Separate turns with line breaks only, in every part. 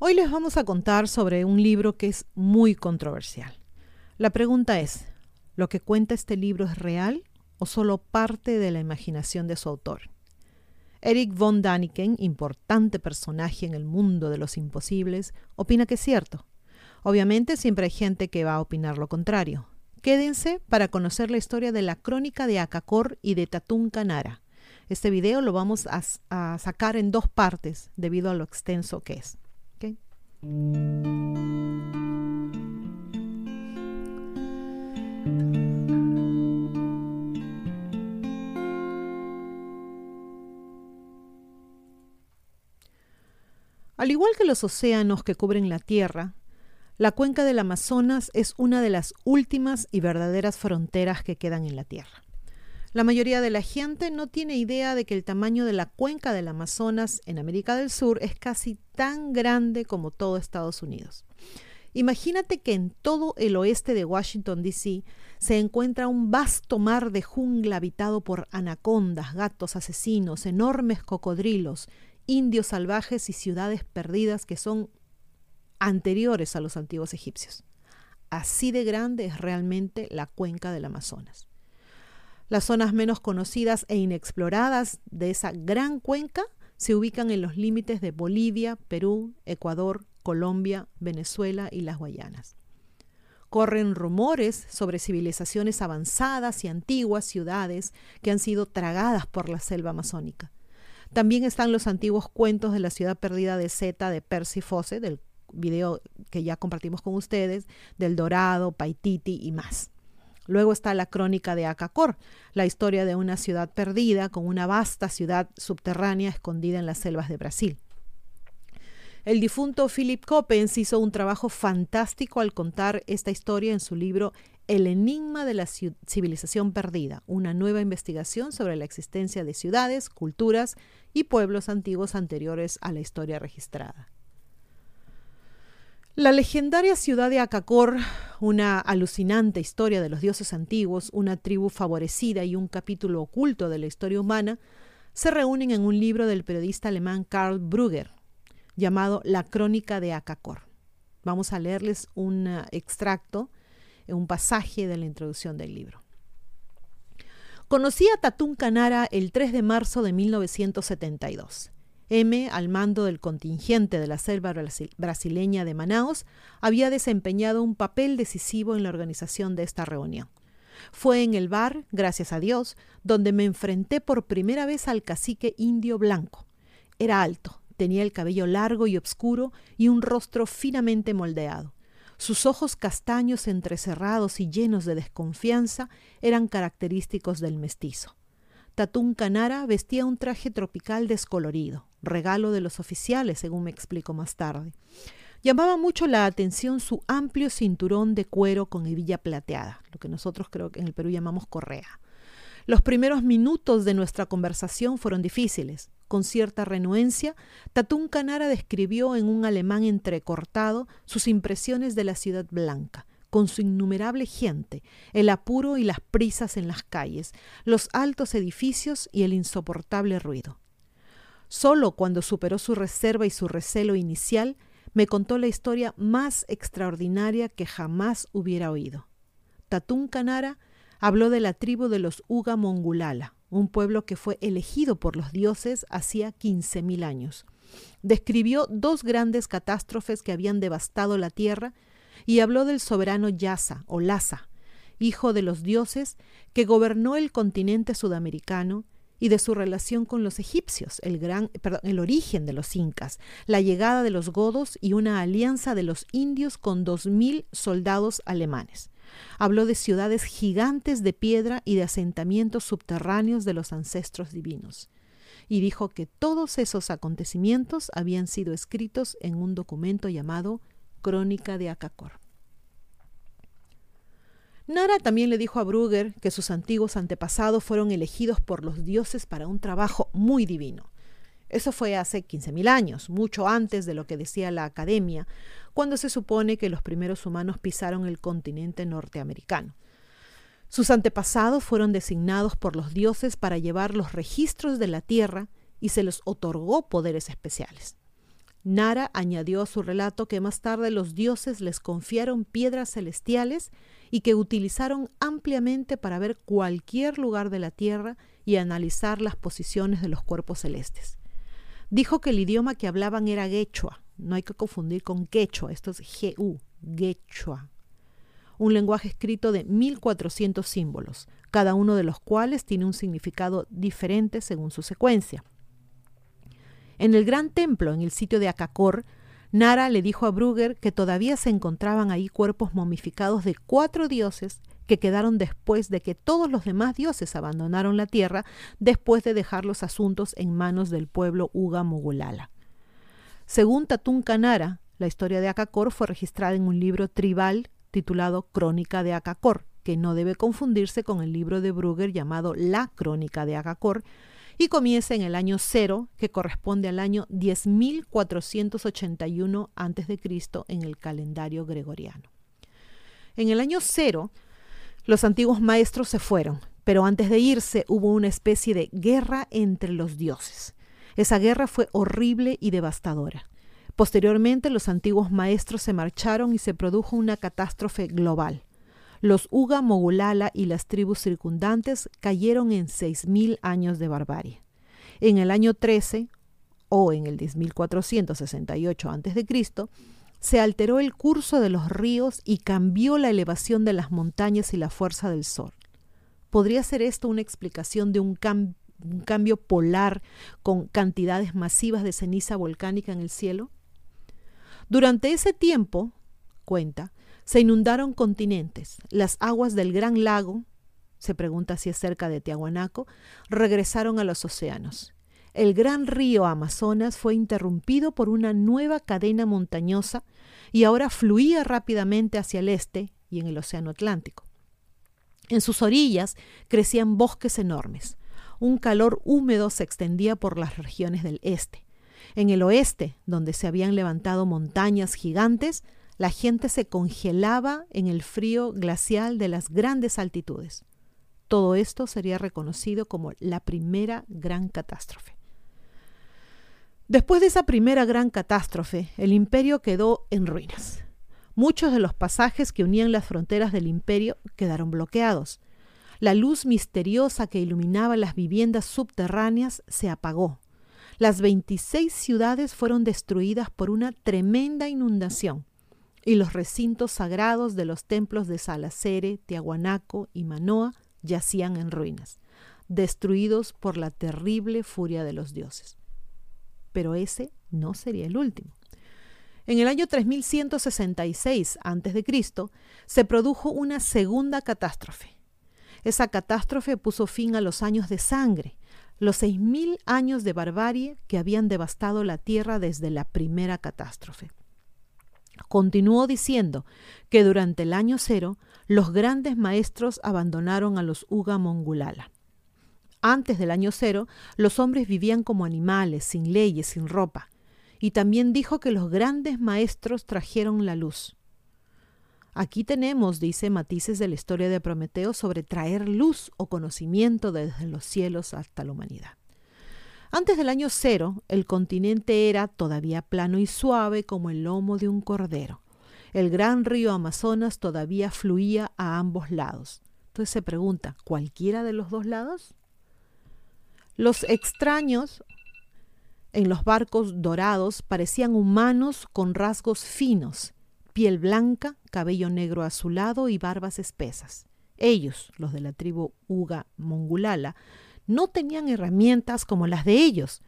Hoy les vamos a contar sobre un libro que es muy controversial. La pregunta es, ¿lo que cuenta este libro es real o solo parte de la imaginación de su autor? Eric von Daniken, importante personaje en el mundo de los imposibles, opina que es cierto. Obviamente siempre hay gente que va a opinar lo contrario. Quédense para conocer la historia de la crónica de Akakor y de Tatún Kanara. Este video lo vamos a, a sacar en dos partes debido a lo extenso que es. Al igual que los océanos que cubren la Tierra, la cuenca del Amazonas es una de las últimas y verdaderas fronteras que quedan en la Tierra. La mayoría de la gente no tiene idea de que el tamaño de la cuenca del Amazonas en América del Sur es casi tan grande como todo Estados Unidos. Imagínate que en todo el oeste de Washington, D.C. se encuentra un vasto mar de jungla habitado por anacondas, gatos asesinos, enormes cocodrilos, indios salvajes y ciudades perdidas que son anteriores a los antiguos egipcios. Así de grande es realmente la cuenca del Amazonas. Las zonas menos conocidas e inexploradas de esa gran cuenca se ubican en los límites de Bolivia, Perú, Ecuador, Colombia, Venezuela y las Guayanas. Corren rumores sobre civilizaciones avanzadas y antiguas ciudades que han sido tragadas por la selva amazónica. También están los antiguos cuentos de la ciudad perdida de Zeta de Percy Fosse, del video que ya compartimos con ustedes, del Dorado, Paititi y más. Luego está la crónica de Acacor, la historia de una ciudad perdida con una vasta ciudad subterránea escondida en las selvas de Brasil. El difunto Philip Coppens hizo un trabajo fantástico al contar esta historia en su libro El enigma de la civilización perdida, una nueva investigación sobre la existencia de ciudades, culturas y pueblos antiguos anteriores a la historia registrada. La legendaria ciudad de Acacor, una alucinante historia de los dioses antiguos, una tribu favorecida y un capítulo oculto de la historia humana, se reúnen en un libro del periodista alemán Karl Brugger, llamado La Crónica de Acacor. Vamos a leerles un uh, extracto, un pasaje de la introducción del libro. Conocí a Tatún Canara el 3 de marzo de 1972. M, al mando del contingente de la selva brasileña de Manaos, había desempeñado un papel decisivo en la organización de esta reunión. Fue en el bar, gracias a Dios, donde me enfrenté por primera vez al cacique indio blanco. Era alto, tenía el cabello largo y oscuro y un rostro finamente moldeado. Sus ojos castaños entrecerrados y llenos de desconfianza eran característicos del mestizo. Tatún Canara vestía un traje tropical descolorido regalo de los oficiales, según me explico más tarde. Llamaba mucho la atención su amplio cinturón de cuero con hebilla plateada, lo que nosotros creo que en el Perú llamamos correa. Los primeros minutos de nuestra conversación fueron difíciles. Con cierta renuencia, Tatún Canara describió en un alemán entrecortado sus impresiones de la ciudad blanca, con su innumerable gente, el apuro y las prisas en las calles, los altos edificios y el insoportable ruido. Solo cuando superó su reserva y su recelo inicial, me contó la historia más extraordinaria que jamás hubiera oído. Tatún Canara habló de la tribu de los Uga Mongulala, un pueblo que fue elegido por los dioses hacía 15.000 años. Describió dos grandes catástrofes que habían devastado la tierra y habló del soberano Yasa o Lhasa, hijo de los dioses, que gobernó el continente sudamericano y de su relación con los egipcios, el, gran, el origen de los incas, la llegada de los godos y una alianza de los indios con dos mil soldados alemanes. Habló de ciudades gigantes de piedra y de asentamientos subterráneos de los ancestros divinos. Y dijo que todos esos acontecimientos habían sido escritos en un documento llamado Crónica de Acacor. Nara también le dijo a Brugger que sus antiguos antepasados fueron elegidos por los dioses para un trabajo muy divino. Eso fue hace 15.000 años, mucho antes de lo que decía la Academia, cuando se supone que los primeros humanos pisaron el continente norteamericano. Sus antepasados fueron designados por los dioses para llevar los registros de la tierra y se les otorgó poderes especiales. Nara añadió a su relato que más tarde los dioses les confiaron piedras celestiales y que utilizaron ampliamente para ver cualquier lugar de la Tierra y analizar las posiciones de los cuerpos celestes. Dijo que el idioma que hablaban era quechua, no hay que confundir con quechua, esto es G-U, quechua. Un lenguaje escrito de 1400 símbolos, cada uno de los cuales tiene un significado diferente según su secuencia. En el gran templo, en el sitio de Akakor, Nara le dijo a Brugger que todavía se encontraban ahí cuerpos momificados de cuatro dioses que quedaron después de que todos los demás dioses abandonaron la tierra después de dejar los asuntos en manos del pueblo Uga Mogulala. Según Tatún Kanara, la historia de Akakor fue registrada en un libro tribal titulado Crónica de Akakor, que no debe confundirse con el libro de Brugger llamado La Crónica de Akakor, y comienza en el año cero, que corresponde al año 10.481 a.C. en el calendario gregoriano. En el año cero, los antiguos maestros se fueron, pero antes de irse hubo una especie de guerra entre los dioses. Esa guerra fue horrible y devastadora. Posteriormente los antiguos maestros se marcharon y se produjo una catástrofe global. Los Uga Mogulala y las tribus circundantes cayeron en 6.000 años de barbarie. En el año 13, o en el 10.468 a.C., se alteró el curso de los ríos y cambió la elevación de las montañas y la fuerza del sol. ¿Podría ser esto una explicación de un, un cambio polar con cantidades masivas de ceniza volcánica en el cielo? Durante ese tiempo, cuenta, se inundaron continentes. Las aguas del gran lago, se pregunta si es cerca de Tiahuanaco, regresaron a los océanos. El gran río Amazonas fue interrumpido por una nueva cadena montañosa y ahora fluía rápidamente hacia el este y en el Océano Atlántico. En sus orillas crecían bosques enormes. Un calor húmedo se extendía por las regiones del este. En el oeste, donde se habían levantado montañas gigantes, la gente se congelaba en el frío glacial de las grandes altitudes. Todo esto sería reconocido como la primera gran catástrofe. Después de esa primera gran catástrofe, el imperio quedó en ruinas. Muchos de los pasajes que unían las fronteras del imperio quedaron bloqueados. La luz misteriosa que iluminaba las viviendas subterráneas se apagó. Las 26 ciudades fueron destruidas por una tremenda inundación y los recintos sagrados de los templos de Salacere, Tiahuanaco y Manoa yacían en ruinas, destruidos por la terrible furia de los dioses. Pero ese no sería el último. En el año 3166 a.C. se produjo una segunda catástrofe. Esa catástrofe puso fin a los años de sangre, los seis mil años de barbarie que habían devastado la tierra desde la primera catástrofe. Continuó diciendo que durante el año cero los grandes maestros abandonaron a los Uga Mongulala. Antes del año cero, los hombres vivían como animales, sin leyes, sin ropa. Y también dijo que los grandes maestros trajeron la luz. Aquí tenemos, dice, matices de la historia de Prometeo sobre traer luz o conocimiento desde los cielos hasta la humanidad. Antes del año cero, el continente era todavía plano y suave como el lomo de un cordero. El gran río Amazonas todavía fluía a ambos lados. Entonces se pregunta, ¿cualquiera de los dos lados? Los extraños en los barcos dorados parecían humanos con rasgos finos, piel blanca, cabello negro azulado y barbas espesas. Ellos, los de la tribu Uga Mongulala, no tenían herramientas como las de ellos,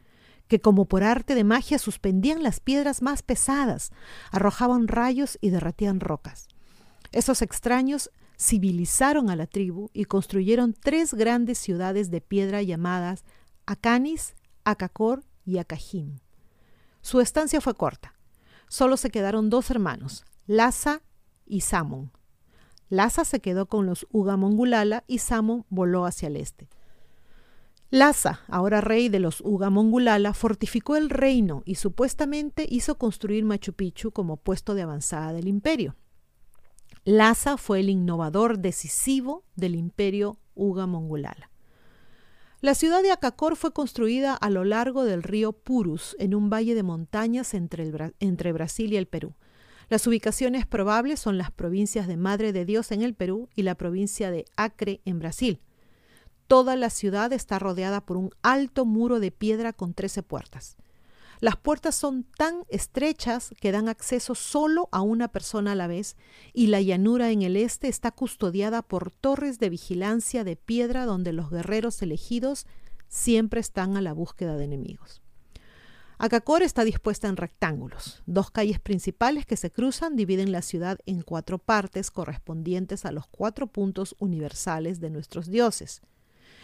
que como por arte de magia suspendían las piedras más pesadas, arrojaban rayos y derretían rocas. Esos extraños civilizaron a la tribu y construyeron tres grandes ciudades de piedra llamadas Acanis, Acacor y Acajim. Su estancia fue corta. Solo se quedaron dos hermanos, Lhasa y Samon. Lhasa se quedó con los Ugamongulala y Samon voló hacia el este. Lhasa, ahora rey de los Uga Mongulala, fortificó el reino y supuestamente hizo construir Machu Picchu como puesto de avanzada del imperio. Lhasa fue el innovador decisivo del imperio Uga Mongulala. La ciudad de Acacor fue construida a lo largo del río Purus, en un valle de montañas entre Brasil y el Perú. Las ubicaciones probables son las provincias de Madre de Dios en el Perú y la provincia de Acre en Brasil. Toda la ciudad está rodeada por un alto muro de piedra con 13 puertas. Las puertas son tan estrechas que dan acceso solo a una persona a la vez y la llanura en el este está custodiada por torres de vigilancia de piedra donde los guerreros elegidos siempre están a la búsqueda de enemigos. Acacor está dispuesta en rectángulos. Dos calles principales que se cruzan dividen la ciudad en cuatro partes correspondientes a los cuatro puntos universales de nuestros dioses.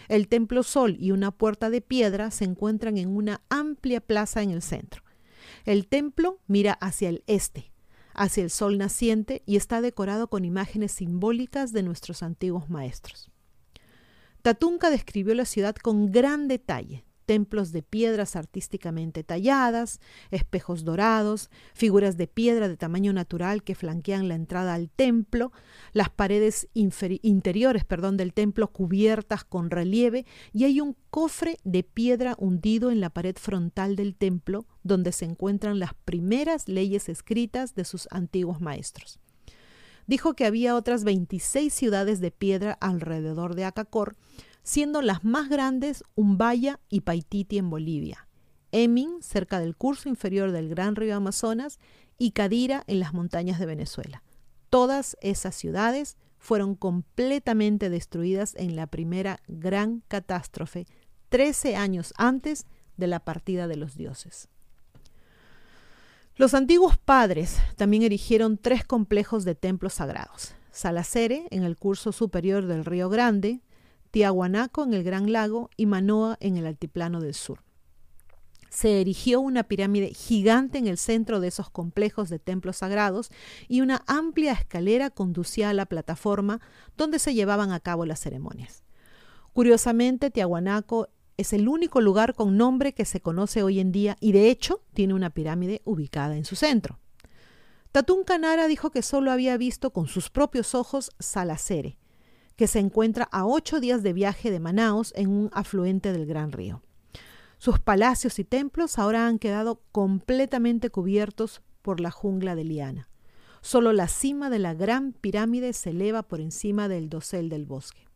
El templo Sol y una puerta de piedra se encuentran en una amplia plaza en el centro. El templo mira hacia el este, hacia el sol naciente y está decorado con imágenes simbólicas de nuestros antiguos maestros. Tatunka describió la ciudad con gran detalle, templos de piedras artísticamente talladas, espejos dorados, figuras de piedra de tamaño natural que flanquean la entrada al templo, las paredes interiores perdón, del templo cubiertas con relieve y hay un cofre de piedra hundido en la pared frontal del templo donde se encuentran las primeras leyes escritas de sus antiguos maestros. Dijo que había otras 26 ciudades de piedra alrededor de Acacor, siendo las más grandes Umbaya y Paititi en Bolivia, Emin, cerca del curso inferior del gran río Amazonas, y Cadira en las montañas de Venezuela. Todas esas ciudades fueron completamente destruidas en la primera gran catástrofe, 13 años antes de la partida de los dioses. Los antiguos padres también erigieron tres complejos de templos sagrados. Salacere, en el curso superior del río Grande, Tiahuanaco en el Gran Lago y Manoa en el Altiplano del Sur. Se erigió una pirámide gigante en el centro de esos complejos de templos sagrados y una amplia escalera conducía a la plataforma donde se llevaban a cabo las ceremonias. Curiosamente, Tiahuanaco es el único lugar con nombre que se conoce hoy en día y de hecho tiene una pirámide ubicada en su centro. Tatún Canara dijo que solo había visto con sus propios ojos Salacere, que se encuentra a ocho días de viaje de Manaos en un afluente del Gran Río. Sus palacios y templos ahora han quedado completamente cubiertos por la jungla de liana. Solo la cima de la gran pirámide se eleva por encima del dosel del bosque.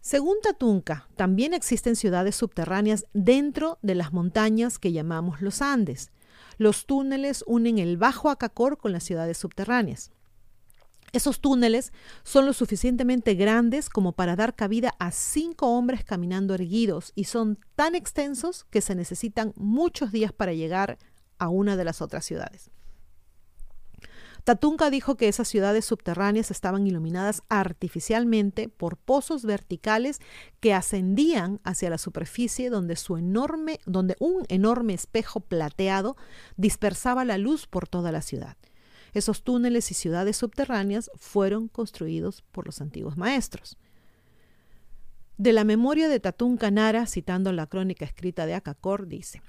Según Tatunca, también existen ciudades subterráneas dentro de las montañas que llamamos los Andes. Los túneles unen el Bajo Acacor con las ciudades subterráneas. Esos túneles son lo suficientemente grandes como para dar cabida a cinco hombres caminando erguidos y son tan extensos que se necesitan muchos días para llegar a una de las otras ciudades. Tatunka dijo que esas ciudades subterráneas estaban iluminadas artificialmente por pozos verticales que ascendían hacia la superficie donde, un enorme espejo plateado dispersaba la luz por toda la ciudad. Esos túneles y ciudades subterráneas fueron construidos por los antiguos maestros. De la memoria de Tatún Canara, citando la crónica escrita de Acacor, dice,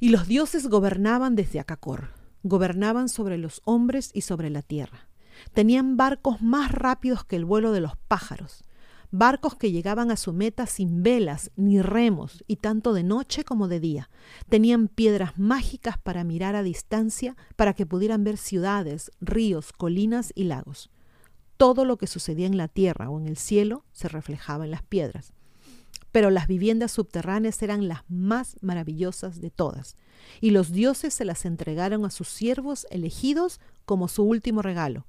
Y los dioses gobernaban desde Acacor, gobernaban sobre los hombres y sobre la tierra. Tenían barcos más rápidos que el vuelo de los pájaros, barcos que llegaban a su meta sin velas ni remos, y tanto de noche como de día. Tenían piedras mágicas para mirar a distancia, para que pudieran ver ciudades, ríos, colinas y lagos. Todo lo que sucedía en la tierra o en el cielo se reflejaba en las piedras. Pero las viviendas subterráneas eran las más maravillosas de todas, y los dioses se las entregaron a sus siervos elegidos como su último regalo,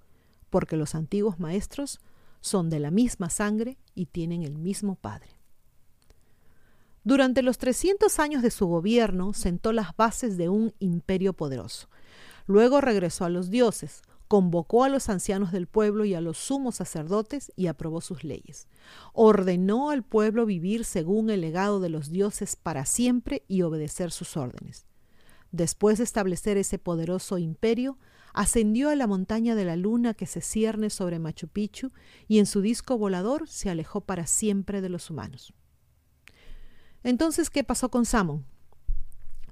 porque los antiguos maestros son de la misma sangre y tienen el mismo Padre. Durante los 300 años de su gobierno sentó las bases de un imperio poderoso. Luego regresó a los dioses, convocó a los ancianos del pueblo y a los sumos sacerdotes y aprobó sus leyes. Ordenó al pueblo vivir según el legado de los dioses para siempre y obedecer sus órdenes. Después de establecer ese poderoso imperio, ascendió a la montaña de la luna que se cierne sobre Machu Picchu y en su disco volador se alejó para siempre de los humanos. Entonces, ¿qué pasó con Samon?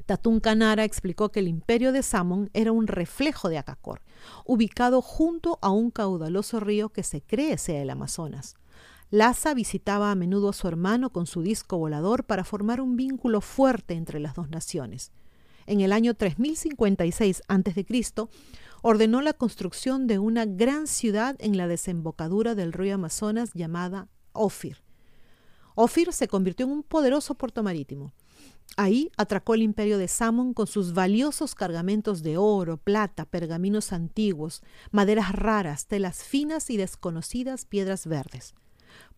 Tatún Canara explicó que el imperio de Samon era un reflejo de Acacor, ubicado junto a un caudaloso río que se cree sea el Amazonas. Laza visitaba a menudo a su hermano con su disco volador para formar un vínculo fuerte entre las dos naciones. En el año 3056 a.C., ordenó la construcción de una gran ciudad en la desembocadura del río Amazonas llamada Ofir. Ofir se convirtió en un poderoso puerto marítimo. Ahí atracó el imperio de Samon con sus valiosos cargamentos de oro, plata, pergaminos antiguos, maderas raras, telas finas y desconocidas piedras verdes.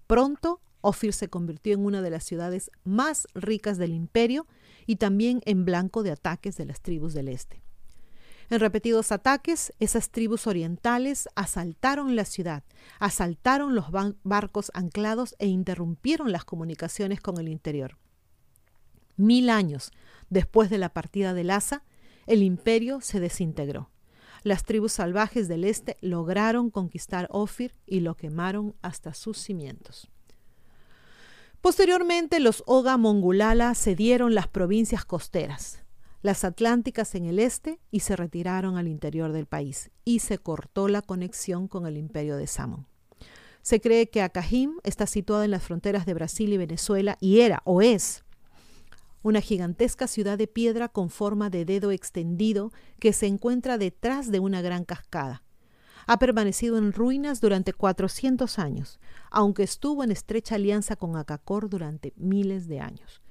Pronto, Ofir se convirtió en una de las ciudades más ricas del imperio y también en blanco de ataques de las tribus del este. En repetidos ataques, esas tribus orientales asaltaron la ciudad, asaltaron los barcos anclados e interrumpieron las comunicaciones con el interior. Mil años después de la partida de Lhasa, el imperio se desintegró. Las tribus salvajes del este lograron conquistar Ofir y lo quemaron hasta sus cimientos. Posteriormente, los Oga Mongulala cedieron las provincias costeras, las atlánticas en el este y se retiraron al interior del país y se cortó la conexión con el imperio de Samon. Se cree que Acajim está situada en las fronteras de Brasil y Venezuela y era o es una gigantesca ciudad de piedra con forma de dedo extendido que se encuentra detrás de una gran cascada. Ha permanecido en ruinas durante 400 años, aunque estuvo en estrecha alianza con Acacor durante miles de años.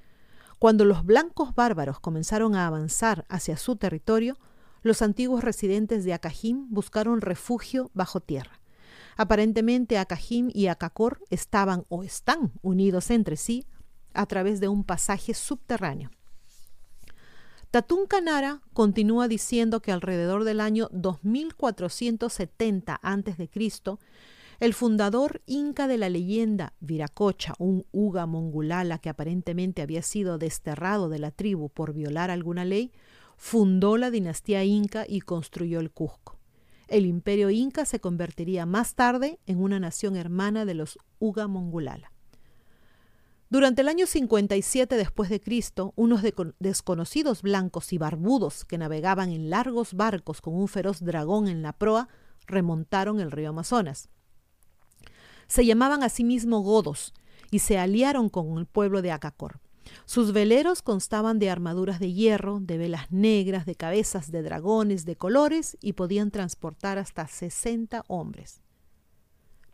Cuando los blancos bárbaros comenzaron a avanzar hacia su territorio, los antiguos residentes de Acajim buscaron refugio bajo tierra. Aparentemente Acajim y Acacor estaban o están unidos entre sí a través de un pasaje subterráneo. Tatún Canara continúa diciendo que alrededor del año 2470 a.C., el fundador inca de la leyenda, Viracocha, un Uga Mongulala que aparentemente había sido desterrado de la tribu por violar alguna ley, fundó la dinastía inca y construyó el Cusco. El imperio inca se convertiría más tarde en una nación hermana de los Uga Mongulala. Durante el año 57 después de Cristo, unos desconocidos blancos y barbudos que navegaban en largos barcos con un feroz dragón en la proa remontaron el río Amazonas. Se llamaban a sí mismos godos y se aliaron con el pueblo de Acacor. Sus veleros constaban de armaduras de hierro, de velas negras, de cabezas de dragones de colores y podían transportar hasta 60 hombres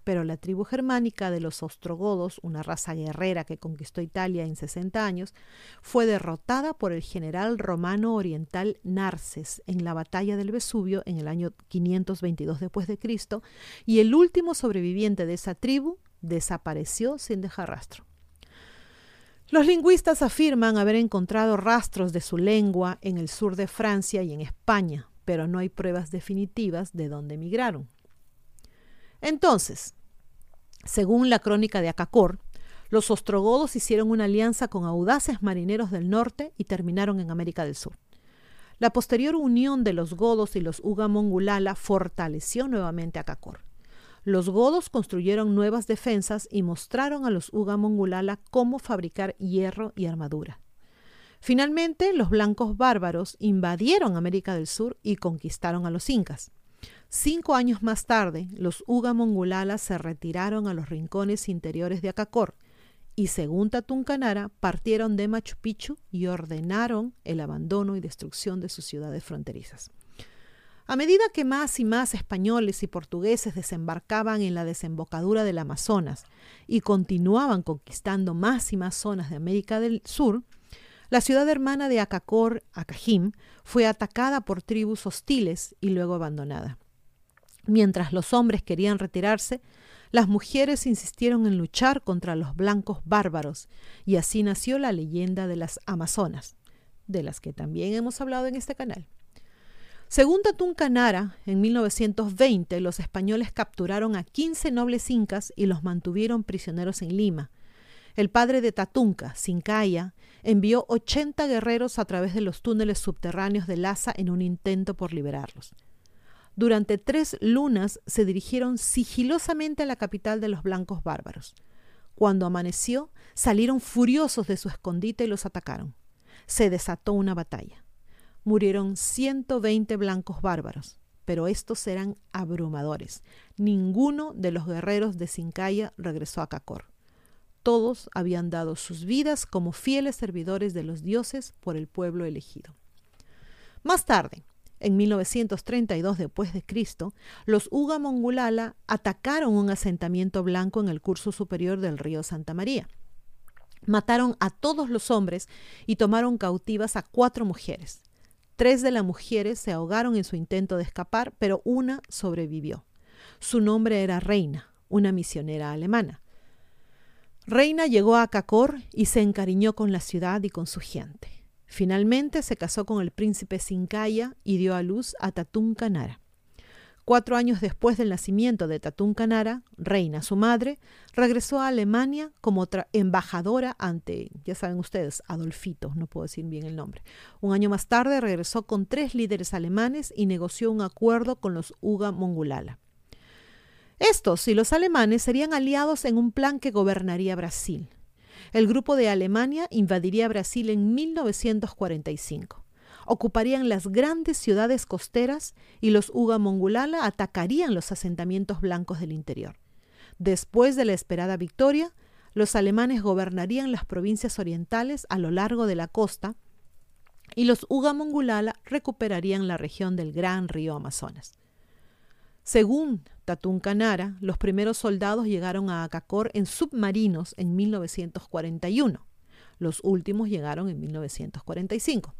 pero la tribu germánica de los ostrogodos, una raza guerrera que conquistó Italia en 60 años, fue derrotada por el general romano oriental Narses en la batalla del Vesubio en el año 522 después de Cristo, y el último sobreviviente de esa tribu desapareció sin dejar rastro. Los lingüistas afirman haber encontrado rastros de su lengua en el sur de Francia y en España, pero no hay pruebas definitivas de dónde emigraron. Entonces, según la crónica de Acacor, los ostrogodos hicieron una alianza con audaces marineros del norte y terminaron en América del Sur. La posterior unión de los godos y los Ugamongulala fortaleció nuevamente a. Los godos construyeron nuevas defensas y mostraron a los Ugamongulala cómo fabricar hierro y armadura. Finalmente, los blancos bárbaros invadieron América del Sur y conquistaron a los incas. Cinco años más tarde, los Uga Mongulala se retiraron a los rincones interiores de Acacor y, según Tatuncanara, partieron de Machu Picchu y ordenaron el abandono y destrucción de sus ciudades fronterizas. A medida que más y más españoles y portugueses desembarcaban en la desembocadura del Amazonas y continuaban conquistando más y más zonas de América del Sur, la ciudad hermana de Acacor, Acajim, fue atacada por tribus hostiles y luego abandonada. Mientras los hombres querían retirarse, las mujeres insistieron en luchar contra los blancos bárbaros y así nació la leyenda de las Amazonas, de las que también hemos hablado en este canal. Según Tatún Canara, en 1920 los españoles capturaron a 15 nobles incas y los mantuvieron prisioneros en Lima. El padre de Tatunca, Sincaya, envió 80 guerreros a través de los túneles subterráneos de Lhasa en un intento por liberarlos. Durante tres lunas se dirigieron sigilosamente a la capital de los blancos bárbaros. Cuando amaneció, salieron furiosos de su escondite y los atacaron. Se desató una batalla. Murieron 120 blancos bárbaros, pero estos eran abrumadores. Ninguno de los guerreros de Sincaya regresó a Cacor. Todos habían dado sus vidas como fieles servidores de los dioses por el pueblo elegido. Más tarde, en 1932 después de Cristo, los Uga Mongulala atacaron un asentamiento blanco en el curso superior del río Santa María. Mataron a todos los hombres y tomaron cautivas a cuatro mujeres. Tres de las mujeres se ahogaron en su intento de escapar, pero una sobrevivió. Su nombre era Reina, una misionera alemana. Reina llegó a Cacor y se encariñó con la ciudad y con su gente. Finalmente se casó con el príncipe Sincaya y dio a luz a Tatún Canara. Cuatro años después del nacimiento de Tatún Canara, reina su madre, regresó a Alemania como embajadora ante, ya saben ustedes, Adolfito, no puedo decir bien el nombre. Un año más tarde regresó con tres líderes alemanes y negoció un acuerdo con los Uga Mongulala. Estos y los alemanes serían aliados en un plan que gobernaría Brasil. El grupo de Alemania invadiría Brasil en 1945 ocuparían las grandes ciudades costeras y los Uga Mongulala atacarían los asentamientos blancos del interior. Después de la esperada victoria, los alemanes gobernarían las provincias orientales a lo largo de la costa y los Uga Mongulala recuperarían la región del gran río Amazonas. Según Tatún Canara, los primeros soldados llegaron a Acacor en submarinos en 1941. Los últimos llegaron en 1945.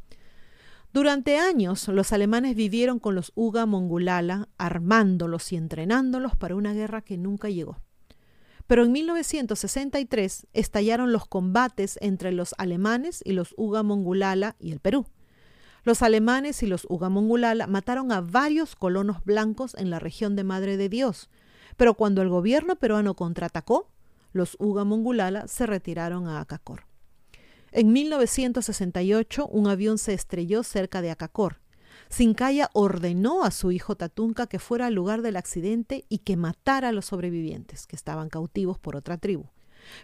Durante años los alemanes vivieron con los Uga Mongulala, armándolos y entrenándolos para una guerra que nunca llegó. Pero en 1963 estallaron los combates entre los alemanes y los Uga Mongulala y el Perú. Los alemanes y los Uga Mongulala mataron a varios colonos blancos en la región de Madre de Dios, pero cuando el gobierno peruano contraatacó, los Uga Mongulala se retiraron a Acacor. En 1968, un avión se estrelló cerca de Acacor. Sincaya ordenó a su hijo Tatunca que fuera al lugar del accidente y que matara a los sobrevivientes, que estaban cautivos por otra tribu.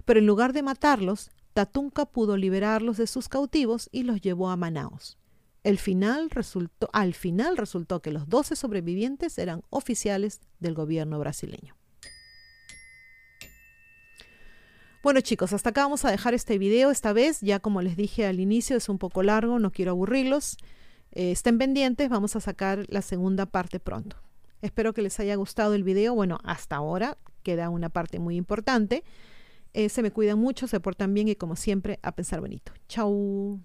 Pero en lugar de matarlos, Tatunca pudo liberarlos de sus cautivos y los llevó a Manaos. El final resultó, al final resultó que los 12 sobrevivientes eran oficiales del gobierno brasileño. Bueno chicos, hasta acá vamos a dejar este video esta vez. Ya como les dije al inicio es un poco largo, no quiero aburrirlos. Eh, estén pendientes, vamos a sacar la segunda parte pronto. Espero que les haya gustado el video. Bueno, hasta ahora queda una parte muy importante. Eh, se me cuidan mucho, se portan bien y como siempre a pensar bonito. Chau.